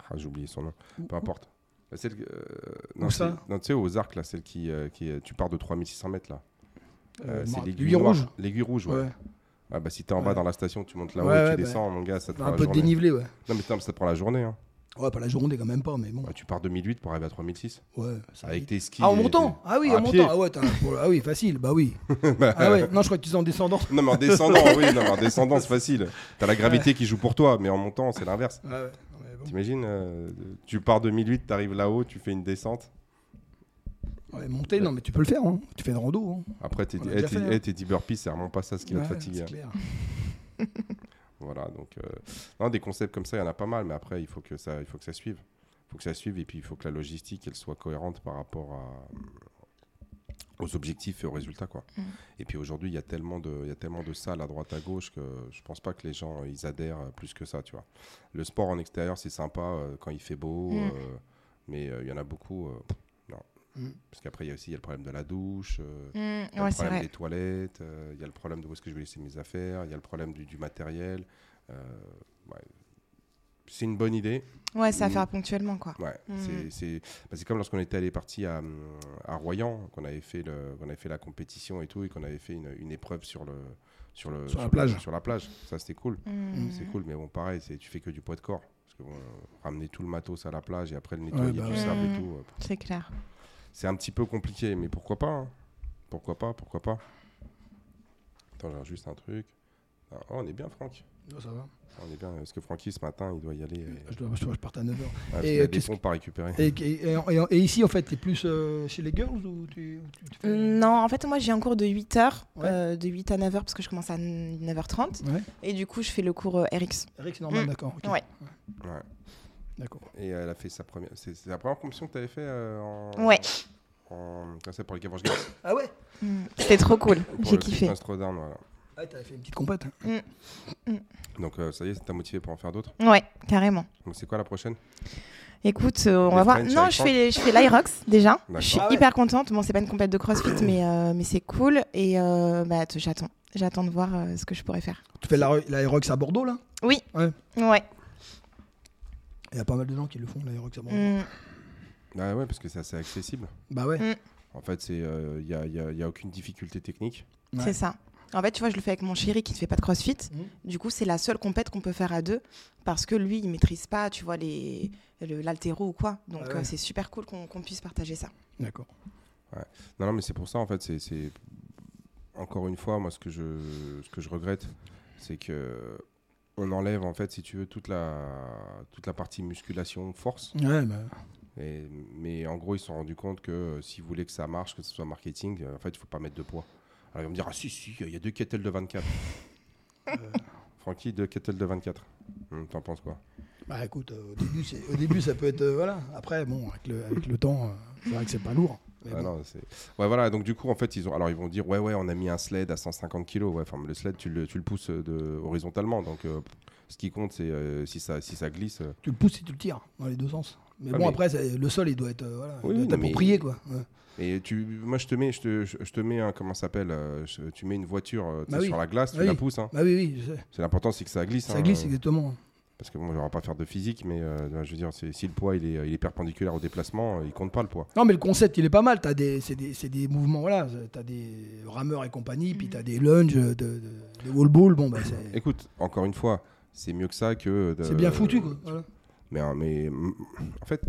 Ah, j'ai oublié son nom. Peu importe. Bah, Celle, euh, non, Où ça non, tu sais, aux arcs, là, celle qui, euh, qui tu pars de 3600 mètres, là. Euh, Euh, c'est l'aiguille rouge. L'aiguille rouge, ouais. Ouais. Ah, bah, si t'es en bas Ouais. dans la station, tu montes là-haut Ouais, et tu ouais, bah, descends, mon gars, ça te Un prend la peu de journée. dénivelé, ouais. Non, mais ça te prend la journée. Hein. Ouais, pas la journée quand même pas, mais bon. Bah, tu pars de 1008 pour arriver à 3006. Ouais, ça va Avec vite. tes skis. Ah, en montant Ah oui, en pied. montant. Ah ouais, t'as- ah oui, facile, bah oui. Bah, Ah ouais, non, je crois que tu es en descendant. Non, mais en descendant, oui, non, mais en descendant, c'est facile. T'as la gravité qui joue pour toi, mais en montant, c'est l'inverse. Ouais, ouais. Non, mais bon. T'imagines, euh, tu pars de 1008, t'arrives là-haut, tu fais une descente. Ouais, monter, non, mais tu peux le faire. Hein. Tu fais une rando. Hein. Après, t'es On l'a eh, hein. eh, 10 burpees, c'est vraiment pas ça ce qui va te Ouais, fatiguer. Voilà, donc, euh, non, des concepts comme ça, il y en a pas mal, mais après, il faut que ça, il faut que ça suive. Il faut que ça suive, et puis il faut que la logistique, elle soit cohérente par rapport à, aux objectifs et aux résultats, quoi. Mm. Et puis aujourd'hui, il y a tellement de, il y a tellement de salles à droite, à gauche que je pense pas que les gens, ils adhèrent plus que ça, tu vois. Le sport en extérieur, c'est sympa euh, quand il fait beau, Mm. euh, mais euh, il y en a beaucoup, Mm. Parce qu'après, il y a aussi il y a le problème de la douche. euh, Mm, il y a ouais, le problème des toilettes, euh, il y a le problème de où est-ce que je vais laisser mes affaires, il y a le problème du, du matériel. euh, ouais. C'est une bonne idée. Ouais, c'est à Mm. faire ponctuellement, quoi. Ouais, Mm. c'est- c'est bah, c'est comme lorsqu'on était allé parti à, à Royan, qu'on avait, fait le- qu'on avait fait la compétition et tout, et qu'on avait fait une, une épreuve sur, le, sur, le, Sur la plage. sur la plage. Ça, c'était cool. C'est cool, mais bon, pareil, c'est- tu fais que du poids de corps. Parce que bon, ramener tout le matos à la plage et après le nettoyer bah du ouais. sable et tout, C'est clair. C'est un petit peu compliqué, mais pourquoi pas hein. Pourquoi pas Pourquoi pas Attends, j'ai juste un truc. Ah, oh, on est bien, Franck. Non, ça va. On est bien. Parce que Francky, ce matin, il doit y aller. et- Je, dois, je, dois- je parte à 9h. Ah, Et, qu'il y a euh, des pompes à récupérer. Et, et, et- et ici, en fait, t'es plus euh, chez les girls ou tu, tu- tu fais- Non, en fait, moi, j'ai un cours de 8 heures, Ouais. euh, de 8 à 9 heures, parce que je commence à 9h30. Ouais. Et du coup, je fais le cours euh, RX. C'est normal, Mm. d'accord. ok. Ouais. Ouais. D'accord. Et elle a fait sa première. C'est la première compétition que tu avais fait euh, en. Ouais. En... Comment ça, pour les Gavorge Games Ah ouais Mm. C'était trop cool. J'ai kiffé. Throwdown, voilà. Ah, t'avais fait une petite compète. Donc, euh, ça y est, ça t'a motivé pour en faire d'autres Ouais, carrément. Donc, c'est quoi la prochaine? Écoute, euh, on Les va voir. Non, je fais, je fais l'Irox déjà. Je suis Ah ouais. hyper contente. Bon, c'est pas une compète de CrossFit, mais, euh, mais c'est cool. Et euh, bah, j'attends. J'attends de voir euh, ce que je pourrais faire. Tu fais la- l'Aerox à Bordeaux, là? Oui. Ouais. Ouais. Il y a pas mal de gens qui le font, à Bordeaux. Mm. Bah ouais, parce que c'est assez accessible. Bah ouais. Mm. En fait, il n'y a, y a- y a aucune difficulté technique. Ouais. C'est ça. En fait, tu vois, je le fais avec mon chéri qui ne fait pas de crossfit. Mhm. Du coup, c'est la seule compète qu'on peut faire à deux parce que lui, il maîtrise pas, tu vois, les le- l'altéro ou quoi. Donc, Ah ouais. euh, c'est super cool qu'on puisse partager ça. D'accord. Non, non, mais c'est pour ça, en fait, c'est- c'est. Encore une fois, moi, ce que je, ce que je regrette, c'est que. On enlève, en fait, si tu veux, toute la, toute la partie musculation, force. Ouais, bah. Et- mais en gros, ils se sont rendus compte que euh, s'ils voulaient que ça marche, que ce soit marketing, euh, en fait, il faut pas mettre de poids. Alors ils vont me dire, ah si, si, il y a deux kettles de 24. Euh. Francky, deux kettles de 24. Hum, T'en penses quoi? Bah écoute, au, début, c'est- au début, ça peut être. voilà. Après, bon, avec le, avec le temps, c'est vrai que c'est pas lourd. Mais Ah bon. non, ouais, voilà. Donc du coup, en fait, ils ont. Alors ils vont dire, ouais, ouais, on a mis un sled à 150 kg. Ouais, enfin, le sled, tu le, tu le pousses euh, de, horizontalement. Donc, euh, ce qui compte, c'est euh, si ça, si ça glisse. euh, Tu le pousses si tu le tires, dans les deux sens. Mais Ah, bon, mais- après, le sol, il doit être, euh, voilà, il Oui, doit être non, mais- approprié, quoi. Ouais. Et tu, moi, je te mets, je te, je, te mets un, comment s'appelle Tu mets une voiture Bah oui. sur la glace, tu Bah la oui. pousses. hein. Bah oui, oui. C'est l'important, c'est que ça glisse. Ça hein, glisse, exactement. Parce que bon, je vais pas faire de physique, mais euh, je veux dire, si le poids il est, il est perpendiculaire au déplacement, euh, il compte pas le poids. Non, mais le concept, il est pas mal. T'as des, c'est des, c'est des mouvements, voilà. T'as des rameurs et compagnie, puis t'as des lunges, de, de, des wall balls. Bon, bah, Écoute, encore une fois, c'est mieux que ça que. de- c'est bien foutu, quoi. Voilà. Mais, hein, mais en fait,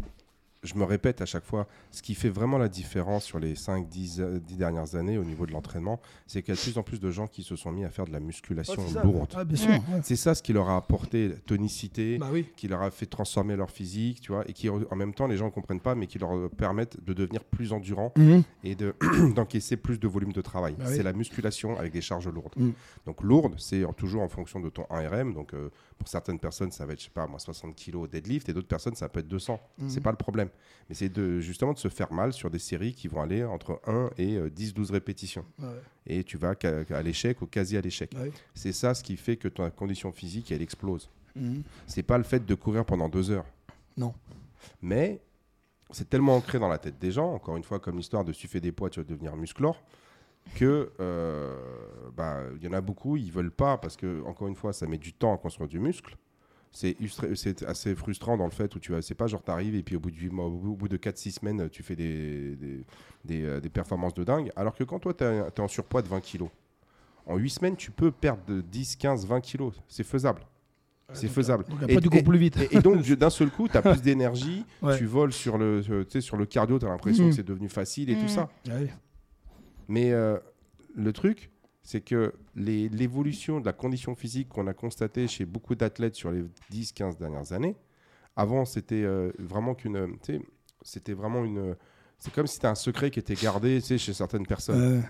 je me répète à chaque fois, ce qui fait vraiment la différence sur les 5-10 dernières années au niveau de l'entraînement, c'est qu'il y a de plus en plus de gens qui se sont mis à faire de la musculation lourde. Ah, ouais. C'est ça ce qui leur a apporté tonicité, Bah oui. qui leur a fait transformer leur physique, tu vois, et qui en même temps les gens ne comprennent pas, mais qui leur permettent de devenir plus endurants Mhm. et de d'encaisser plus de volume de travail. Bah oui. C'est la musculation avec des charges lourdes. Mm. Donc lourde, c'est toujours en fonction de ton 1RM. Donc euh, pour certaines personnes, ça va être je sais pas moi 60 kg deadlift et d'autres personnes ça peut être 200. Mhm. C'est pas le problème. Mais c'est de justement de se faire mal sur des séries qui vont aller entre 1 et 10 12 répétitions Ouais, et tu vas à l'échec ou quasi à l'échec. C'est ça ce qui fait que ta condition physique elle explose. Mhm. C'est pas le fait de courir pendant deux heures. Non. Mais c'est tellement ancré dans la tête des gens, encore une fois, comme l'histoire de si tu fais des poids, tu vas devenir musclore, que euh, bah, il y en a beaucoup, ils veulent pas parce que, encore une fois, ça met du temps à construire du muscle. C'est assez frustrant dans le fait où tu c'est pas genre t'arrives et puis au bout de, huit mois- au bout de 4-6 semaines, tu fais des, des, des, euh, des performances de dingue. Alors que quand toi, tu es en surpoids de 20 kilos, en 8 semaines, tu peux perdre de 10, 15, 20 kilos. C'est faisable. C'est faisable. Donc Et- et- cours plus vite. et, et donc, d'un seul coup, tu as plus d'énergie, Ouais. tu voles sur le, euh, tu sais, sur le cardio, tu as l'impression Mhm. que c'est devenu facile et tout Mhm. ça. Mais euh, le truc, c'est que l'évolution de la condition physique qu'on a constatée chez beaucoup d'athlètes sur les 10-15 dernières années, avant, c'était euh, vraiment qu'une. C'était vraiment une. C'est comme si c'était un secret qui était gardé chez certaines personnes.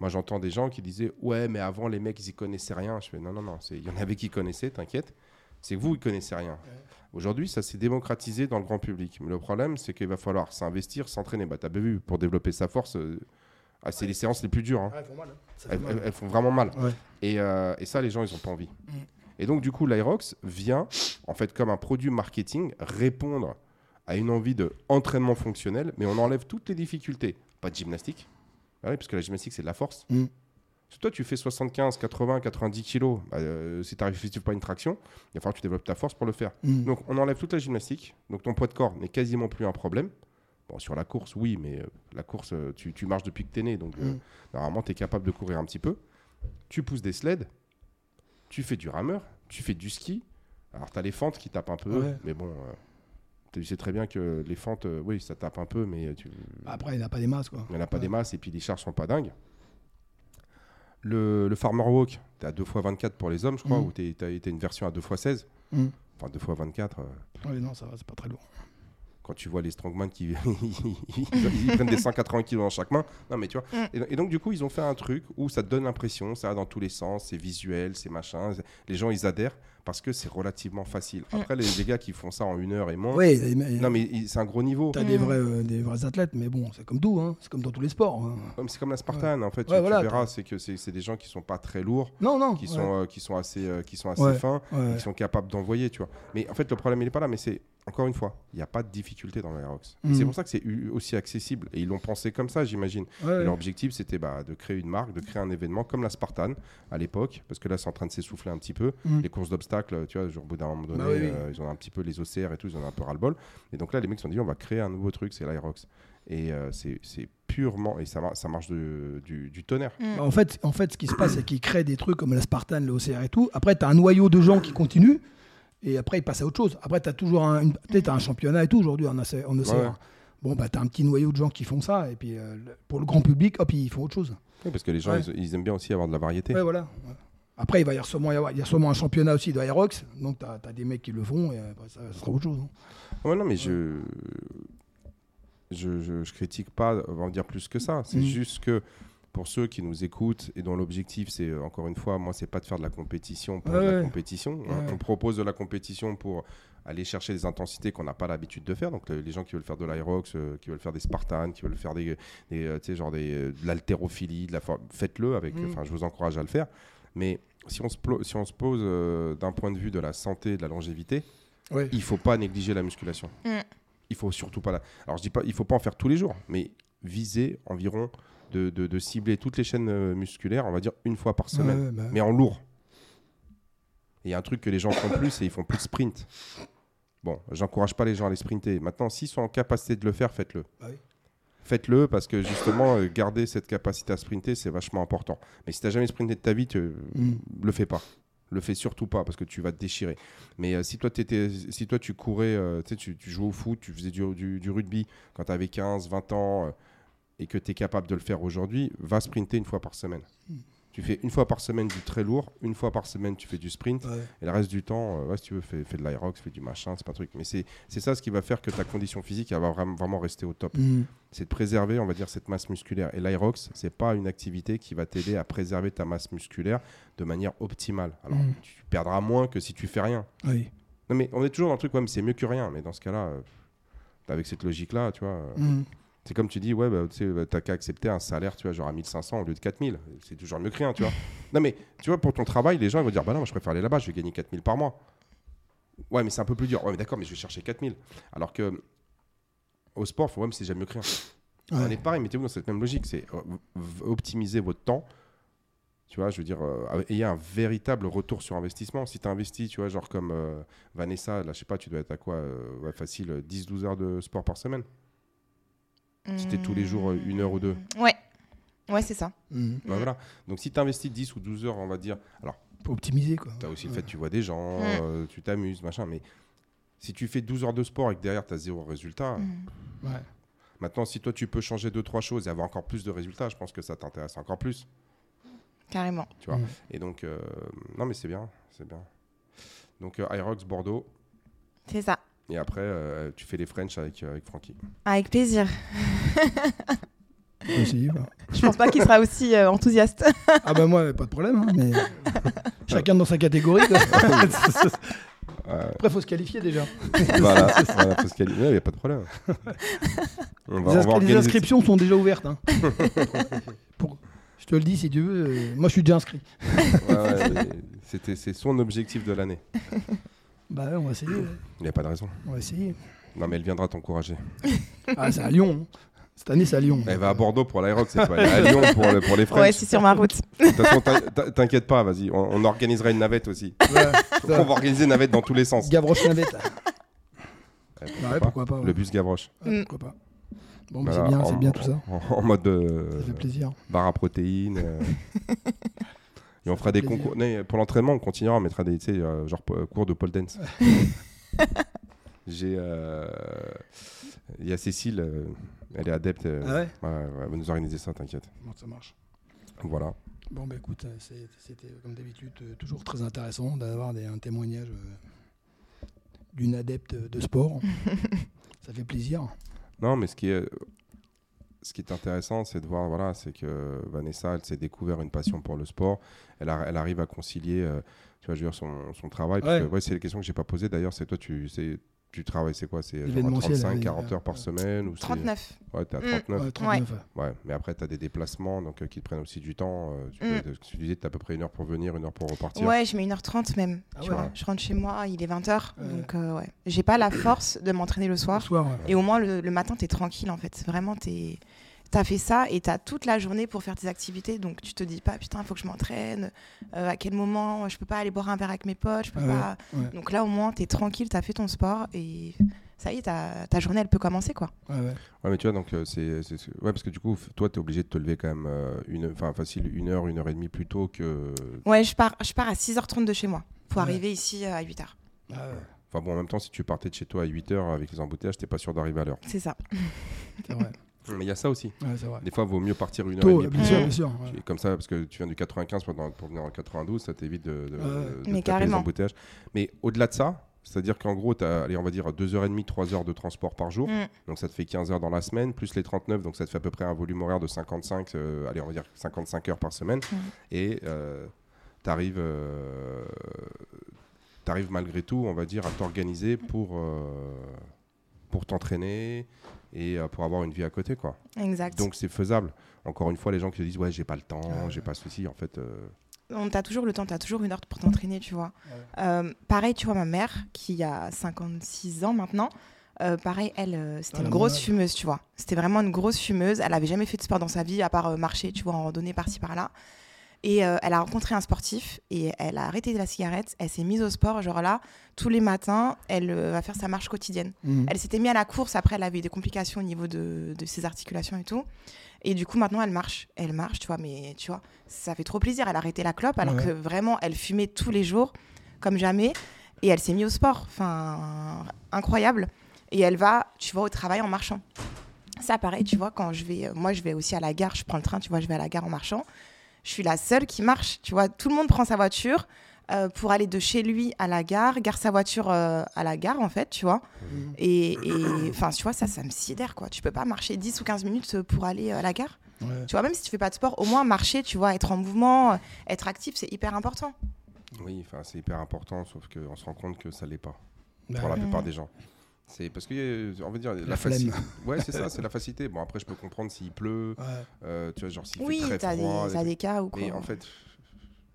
Moi, j'entends des gens qui disaient Ouais, mais avant, les mecs, ils y connaissaient rien. Je fais Non, non, non. Il y en avait qui connaissaient, t'inquiète. C'est que vous, ils connaissez rien. Aujourd'hui, ça s'est démocratisé dans le grand public. Mais le problème, c'est qu'il va falloir s'investir, s'entraîner. Bah, t'as bien vu, pour développer sa force, euh, ah, c'est les séances les plus dures. hein. ouais, elles font mal, hein. Elles, mal. elles- elles font vraiment mal. Ouais. Et, euh, et ça, les gens, ils n'ont pas envie. Mm. Et donc, du coup, l'Aerox vient, en fait, comme un produit marketing, répondre à une envie de entraînement fonctionnel, mais on enlève toutes les difficultés. Pas de gymnastique, Ah oui, parce que la gymnastique, c'est de la force. Mm. Si toi, tu fais 75, 80, 90 kilos, bah, euh, si tu n'arrives pas une traction, il va falloir que tu développes ta force pour le faire. Mhm. Donc, on enlève toute la gymnastique. Donc, ton poids de corps n'est quasiment plus un problème. Bon, sur la course, oui, mais euh, la course, euh, tu, tu marches depuis que tu es né. Donc, euh, Mm. normalement, tu es capable de courir un petit peu. Tu pousses des sleds. Tu fais du rameur. Tu fais du ski. Alors, tu as les fentes qui tapent un peu. Ouais. Mais bon, tu sais très bien que les fentes, euh, oui, ça tape un peu, mais tu, Après, il n'a pas des masses, quoi. il n'y en a pas Ouais. des masses et puis les charges sont pas dingues. Le, le Farmer Walk, tu à 2 x 24 pour les hommes, je crois, Mhm. ou tu as une version à 2 x 16. Mhm. Enfin, 2 x 24. euh, Ouais, non, ça va, c'est pas très lourd. Quand tu vois les strongman qui ils, ils prennent des 180 kilos dans chaque main. Non, mais tu vois. Mm. Et, et donc, du coup, ils ont fait un truc où ça te donne l'impression, ça va dans tous les sens, c'est visuel, c'est machin. Les gens, ils adhèrent parce que c'est relativement facile. Mm. Après, les, les gars qui font ça en une heure et moins. Oui, Non, mais c'est un gros niveau. t'as des, Mm. vrais, euh, des vrais athlètes, mais bon, c'est comme tout, hein. c'est comme dans tous les sports. hein. Comme- C'est comme la Spartan, en fait. tu- Ouais, tu, voilà, verras, c'est que c'est c'est des gens qui sont pas très lourds, Non, non. qui ouais. sont, euh, qui sont assez, euh, qui sont assez Ouais. fins. Ouais. Ils sont capables d'envoyer, tu vois. Mais en fait, le problème, il n'est pas là. Mais c'est, encore une fois, il n'y a pas de difficulté dans l'Aerox. Et Mhm. C'est pour ça que c'est aussi accessible. Et ils l'ont pensé comme ça, j'imagine. Ouais, leur objectif, c'était bah, de créer une marque, de créer un événement comme la Spartan à l'époque, parce que là, c'est en train de s'essouffler un petit peu. Mhm. Les courses d'obstacles, tu vois, genre, au bout d'un moment donné, Bah oui, euh, ils ont un petit peu les OCR et tout, ils ont un peu ras-le-bol. Et donc là, les mecs se sont dit, on va créer un nouveau truc, c'est l'Aerox. Et euh, c'est purement, et ça, mar- ça marche de- du, du tonnerre. Mm. Bah, en, fait, en fait, ce qui se passe, c'est qu'ils créent des trucs comme la Spartan, le OCR et tout. Après, tu as un noyau de gens qui continuent. Et après, ils passent à autre chose. Après, tu as toujours un, une- peut-être un championnat et tout aujourd'hui en, en. Ouais. Bon, bah, tu as un petit noyau de gens qui font ça. Et puis, euh, pour le grand public, hop, ils font autre chose. Oui, parce que les gens, Ouais. ils, ils aiment bien aussi avoir de la variété. Ouais, voilà. Après, il va y avoir sûrement, il y a sûrement un championnat aussi de Aerox. Donc, tu as, des mecs qui le font. Et après, ça, ça sera autre chose. hein. Ouais, non, mais je. je, je, je critique pas, on va dire plus que ça. C'est Mm. juste que pour ceux qui nous écoutent et dont l'objectif, c'est euh, encore une fois, moi, c'est pas de faire de la compétition pour Ouais, de la ouais. compétition. Ouais. On propose de la compétition pour aller chercher des intensités qu'on n'a pas l'habitude de faire. Donc le- les gens qui veulent faire de l'Irox, euh, qui veulent faire des Spartans, qui veulent faire des, des, euh, tu sais, genre des, euh, de l'haltérophilie, de la for- faites-le avec. Mm. Enfin, je vous encourage à le faire. Mais si on se, si on se pose euh, d'un point de vue de la santé, de la longévité, Ouais. il faut pas négliger la musculation. Mm. Il faut surtout pas la. Alors je dis pas, il faut pas en faire tous les jours, mais viser environ de, de- de cibler toutes les chaînes euh, musculaires, on va dire une fois par semaine, Ouais, bah, mais en lourd. Et il y a un truc que les gens font plus, c'est ils font plus de sprint. Bon, j'encourage pas les gens à les sprinter. Maintenant, s'ils sont en capacité de le faire, faites-le. Bah oui. Faites-le parce que justement, euh, garder cette capacité à sprinter, c'est vachement important. Mais si tu n'as jamais sprinté de ta vie, tu Mm. le fais pas. Le fais surtout pas parce que tu vas te déchirer. Mais euh, si, toi, si toi tu courais, euh, tu jouais au foot, tu faisais du, du- du rugby quand tu avais 15, 20 ans et que tu es capable de le faire aujourd'hui, va sprinter une fois par semaine. Mm. Tu fais une fois par semaine du très lourd, une fois par semaine tu fais du sprint, Ouais. et le reste du temps, euh, ouais, si tu veux, fais, fais de l'aérox, fais du machin, c'est pas un truc. Mais c'est ça ce qui va faire que ta condition physique elle va vraiment, vraiment rester au top. Mm. C'est de préserver, on va dire, cette masse musculaire. Et l'aérox, c'est pas une activité qui va t'aider à préserver ta masse musculaire de manière optimale. Alors, Mm. tu perdras moins que si tu fais rien. Oui. Non, mais on est toujours dans le truc, ouais, mais c'est mieux que rien. Mais dans ce cas-là, euh, avec cette logique-là, tu vois, euh. C'est comme tu dis, ouais, bah, tu sais, bah, t'as qu'à accepter un salaire, tu vois, genre à 1500 au lieu de 4000. C'est toujours mieux que rien, tu vois. non, mais tu vois, pour ton travail, les gens ils vont dire, bah non, moi, je préfère aller là-bas, je vais gagner 4000 par mois. Ouais, mais c'est un peu plus dur. Ouais, mais d'accord, mais je vais chercher 4000. Alors que au sport, faut, ouais, mais c'est jamais mieux que rien. On est pareil, mettez-vous dans cette même logique, c'est euh, optimiser votre temps. Tu vois, je veux dire, euh, ayez un véritable retour sur investissement. Si tu investis, tu vois, genre comme euh, Vanessa, là, je sais pas, tu dois être à quoi euh, ouais, Facile, euh, 10-12 heures de sport par semaine. Si t'es tous les jours, euh, une heure ou deux. Ouais. Ouais, c'est ça. Mm. Ouais, voilà. Donc si tu investis 10 ou 12 heures, on va dire, alors, Faut optimiser quoi. tu as aussi le fait que tu vois des gens, euh, tu t'amuses, machin, mais si tu fais 12 heures de sport et que derrière tu as zéro résultat, Mm. Ouais. maintenant si toi tu peux changer deux trois choses et avoir encore plus de résultats, je pense que ça t'intéresse encore plus. Carrément. tu vois. Et donc, euh, non, mais c'est bien, c'est bien. Donc, euh, Irox Bordeaux, C'est ça. Et après, euh, tu fais les French avec, euh, avec Francky. Avec plaisir. Quoi. Je pense pas qu'il sera aussi euh, enthousiaste. Ah bah moi, pas de problème. hein, mais chacun dans sa catégorie. Après, faut se qualifier déjà. voilà, voilà, faut se qualifier. Il n'y a pas de problème. On Les, va, on va inscri- les organiser- inscriptions sont déjà ouvertes. hein. Pour- Je te le dis si tu veux. euh, moi, je suis déjà inscrit. Ouais, ouais, mais c'était- c'est son objectif de l'année. Bah ouais, on va essayer. Il n'y a pas de raison. On va essayer. Non, mais elle viendra t'encourager. Ah, c'est à Lyon. Cette année, c'est à Lyon. Elle va à Bordeaux pour l'Irox, c'est pas. Elle est à Lyon pour, le- pour les French. Ouais, c'est sur ma route. de toute façon, t'in- t'in- t'inquiète pas, vas-y. On, on organisera une navette aussi. Ouais, on va organiser une navette dans tous les sens. Gavroche Navette. Ouais, Bah ouais, pas. pourquoi pas. ouais. Le bus Gavroche. Ouais, pourquoi pas. Bon, bah, c'est bien, en- c'est bien tout ça. En, en mode euh, Ça fait plaisir. bar à protéines. euh. Et on fera des plaisir. concours. Non, pour l'entraînement, on continuera, on mettra des tu sais, euh, genre euh, cours de pole dance. J'ai. euh, Il y a Cécile, euh, elle est adepte. euh, Ah ouais? Ouais, ouais, elle va nous organiser ça, t'inquiète. Bon, ça marche. Voilà. Bon, bah écoute, c'était comme d'habitude toujours très intéressant d'avoir un témoignage euh, d'une adepte de sport. ça fait plaisir. Non, mais ce qui est. Ce qui est intéressant, c'est de voir, voilà, c'est que Vanessa, elle s'est découvert une passion pour le sport. Elle, a- elle arrive à concilier, euh, tu vois, je veux dire, son, son travail. Ouais. c'est les questions que j'ai pas posées. D'ailleurs, c'est toi, tu, c'est, tu travailles, c'est quoi C'est genre à L'événementiel, 35, oui, 40 ouais. heures par semaine ou c'est- 39. Ouais, t'es à Mm. 39. Ouais, 39. ouais. Ouais, mais après, tu as des déplacements donc, euh, qui te prennent aussi du temps. euh, tu, Mm. peux- tu disais que tu as à peu près une heure pour venir, une heure pour repartir. Ouais, je mets 1h30 même. Ah tu ouais. vois. Je rentre chez moi, il est 20h. Ouais. Donc, euh, ouais. J'ai pas la force de m'entraîner le Le soir. soir, ouais. Et au moins, le, le matin, t'es tranquille, en fait. Vraiment, t'es. T'as fait ça et t'as toute la journée pour faire tes activités, donc tu te dis pas putain, il faut que je m'entraîne. euh, à quel moment je peux pas aller boire un verre avec mes potes, je peux Ouais, pas. ouais. Donc là, au moins, t'es tranquille, t'as fait ton sport et ça y est, ta, ta journée, elle peut commencer quoi. Ouais, ouais. Ouais, mais tu vois, donc, euh, c'est, ouais, parce que du coup, toi, tu es obligé de te lever quand même euh, une, enfin, facile une heure, une heure et demie plus tôt que. Ouais, je pars, je pars à 6h30 de chez moi pour Ouais. arriver ici euh, à 8h. Ah ouais, Enfin, bon, en même temps, si tu partais de chez toi à 8 heures avec les embouteillages, t'es pas sûr d'arriver à l'heure. C'est ça. c'est vrai. Mais il y a ça aussi. Ouais, c'est vrai. Des fois, il vaut mieux partir une heure Tôt, et ouais, demie bien sûr, bien sûr. ouais. Et Comme ça, parce que tu viens du 95 pour, pour venir en 92, ça t'évite de, de, de Mais taper les embouteillages. Mais au-delà de ça, C'est-à-dire qu'en gros, tu as, allez, on va dire 2h30, 3 heures de transport par jour. Mm. Donc ça te fait 15 heures dans la semaine, plus les 39, donc ça te fait à peu près un volume horaire de 55, euh, allez, on va dire 55 heures par semaine. Mm. Et tu arrives, malgré tout, on va dire, à t'organiser pour, euh, pour t'entraîner et euh, pour avoir une vie à côté. Quoi. Exact. Donc c'est faisable. Encore une fois, les gens qui se disent, ouais, j'ai pas le temps, j'ai pas ceci, en fait... euh, On t'a toujours le temps, t'as toujours une heure pour t'entraîner, tu vois. Euh, pareil, tu vois, ma mère, qui a 56 ans maintenant, euh, pareil, elle, euh, c'était Ah, une grosse malade. fumeuse, tu vois. C'était vraiment une grosse fumeuse. Elle avait jamais fait de sport dans sa vie, à part euh, marcher, tu vois, en randonnée par-ci par-là. Et euh, elle a rencontré un sportif et elle a arrêté la cigarette. Elle s'est mise au sport, genre là, tous les matins, elle euh, va faire sa marche quotidienne. Mhm. Elle s'était mise à la course, après elle avait eu des complications au niveau de, de ses articulations et tout. Et du coup, maintenant, elle marche. Elle marche, tu vois, mais tu vois, ça fait trop plaisir. Elle a arrêté la clope alors Ouais. que vraiment, elle fumait tous les jours, comme jamais. Et elle s'est mise au sport. Enfin, incroyable. Et elle va, tu vois, au travail en marchant. Ça, pareil, tu vois, quand je vais. euh, Moi, je vais aussi à la gare, je prends le train, tu vois, je vais à la gare en marchant. Je suis la seule qui marche. Tu vois, tout le monde prend sa voiture euh, pour aller de chez lui à la gare, gare sa voiture euh, à la gare, en fait, tu vois. Mhm. Et enfin, tu vois, ça, ça me sidère, quoi. Tu peux pas marcher 10 ou 15 minutes pour aller euh, à la gare. Ouais. Tu vois, même si tu fais pas de sport, au moins marcher, tu vois, être en mouvement, euh, être actif, c'est hyper important. Oui, enfin, c'est hyper important, sauf qu'on se rend compte que ça l'est pas Bah, pour la ouais. plupart des gens. C'est parce que, euh, on va dire, la, La flemme. facilité. Ouais, c'est ça, c'est la facilité. Bon, après, je peux comprendre s'il pleut, ouais. euh, tu vois, genre s'il Oui, fait très t'as froid. des, t'as des cas ou quoi. Mais en fait,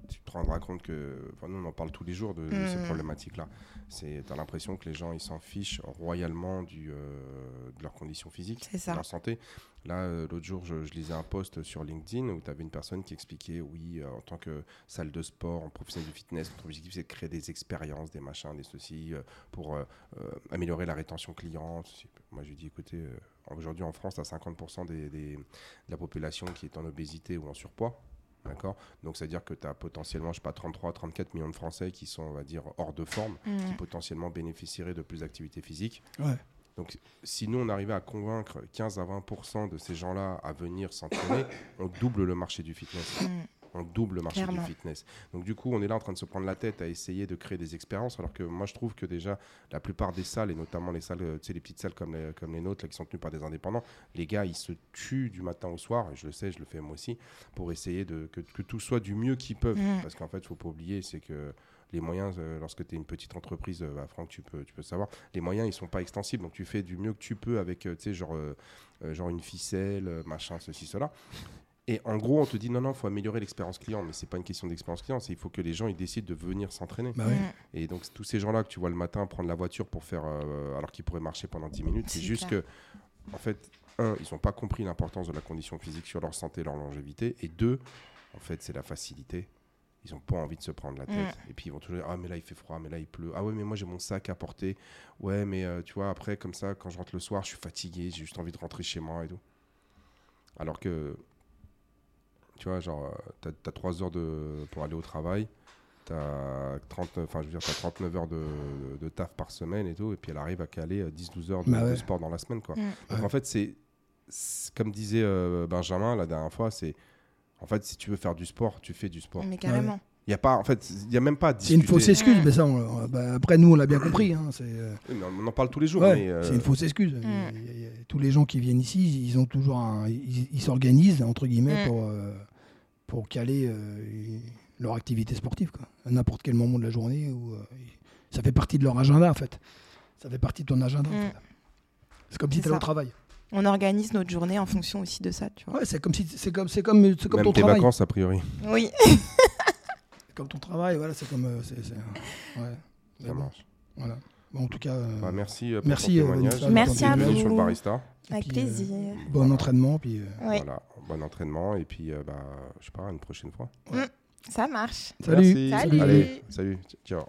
tu te rendras compte que, enfin, nous on en parle tous les jours de, de ces Mm. problématiques-là. C'est, t'as l'impression que les gens ils s'en fichent royalement du, euh, de leurs conditions physiques, C'est ça. de leur santé. Là, euh, l'autre jour, je, je lisais un post sur LinkedIn où tu avais une personne qui expliquait, oui, euh, en tant que salle de sport, en professionnel du fitness, notre objectif c'est de créer des expériences, des machins, des ceci, pour améliorer la rétention client. ceci. Moi, je lui dis, écoutez, aujourd'hui en France, tu as 50% des, des- de la population qui est en obésité ou en surpoids. D'accord Donc, c'est-à-dire que tu as potentiellement, je sais pas, 33, 34 millions de Français qui sont, on va dire, hors de forme, qui potentiellement bénéficieraient de plus d'activité physique. Ouais. Donc, si nous, on arrivait à convaincre 15 à 20% de ces gens-là à venir s'entraîner, on double le marché du fitness. Mm. On double le marché Clairement. du fitness. Donc, du coup, on est là en train de se prendre la tête à essayer de créer des expériences, alors que moi, je trouve que déjà, la plupart des salles, et notamment les salles, euh, tu sais, les petites salles comme les, comme les nôtres, là, qui sont tenues par des indépendants, les gars, ils se tuent du matin au soir, et je le sais, je le fais moi aussi, pour essayer de, que, que tout soit du mieux qu'ils peuvent. Mm. Parce qu'en fait, il faut pas oublier, c'est que les moyens, euh, lorsque tu es une petite entreprise, euh, bah, Franck, tu peux, tu peux savoir, les moyens, ils sont pas extensibles. Donc, tu fais du mieux que tu peux avec, euh, tu sais, genre, genre une ficelle, machin, ceci, cela. Et en gros, on te dit non, non, il faut améliorer l'expérience client. Mais c'est pas une question d'expérience client, c'est il faut que les gens ils décident de venir s'entraîner. Bah. Et donc, tous ces gens-là que tu vois le matin prendre la voiture pour faire, euh, alors qu'ils pourraient marcher pendant 10 minutes, c'est juste clair. que, en fait, un, ils n'ont pas compris l'importance de la condition physique sur leur santé, leur longévité. Et deux, en fait, c'est la facilité. Ils n'ont pas envie de se prendre la tête. Mm. Et puis ils vont toujours dire Ah, mais là il fait froid, mais là il pleut. Ah, ouais, mais moi j'ai mon sac à porter. Ouais, mais euh, tu vois, après, comme ça, quand je rentre le soir, je suis fatigué, j'ai juste envie de rentrer chez moi et tout. Alors que, tu vois, genre, tu as, 3 heures de, pour aller au travail. Tu as, 30, enfin, je veux dire, t'as 39 heures de, de taf par semaine et tout. Et puis elle arrive à caler euh, 10-12 heures de, Bah ouais. de sport dans la semaine. Quoi. Mm. Donc en fait, c'est c'est- comme disait euh, Benjamin la dernière fois, c'est en fait si tu veux faire du sport, tu fais du sport. Mais carrément. Il y a pas, en fait, il y a même pas. à C'est une fausse excuse, mais ça, on- on- bah, après, nous, on l'a bien compris. hein, euh, Oui, mais on en parle tous les jours. ouais, euh, c'est une fausse excuse. Mm. Il y a- il y a- tous les gens qui viennent ici, ils ont toujours un, ils s'organisent entre guillemets Mm. pour euh, pour caler euh, leur activité sportive, quoi, à n'importe quel moment de la journée. Où, euh, ça fait partie de leur agenda, en fait. Ça fait partie de ton agenda. en Mm. fait. C'est comme si tu allais au travail. On organise notre journée en fonction aussi de ça, tu vois. Ouais, c'est comme si c'est comme c'est comme c'est comme même ton tes travail. vacances a priori. Oui. Comme ton travail, voilà, c'est comme euh, c'est c'est- ouais. Ça marche. voilà. Bon, en tout cas, euh, Bah, merci euh, pour merci, ton euh, témoignage. Vanessa, Merci à vous. sur le barista. Avec puis, euh, plaisir. bon entraînement, puis euh, Oui, Voilà, bon entraînement et puis euh, bah, je sais pas, une prochaine fois. ça marche. salut. Merci. Salut. Allez, salut. Ciao.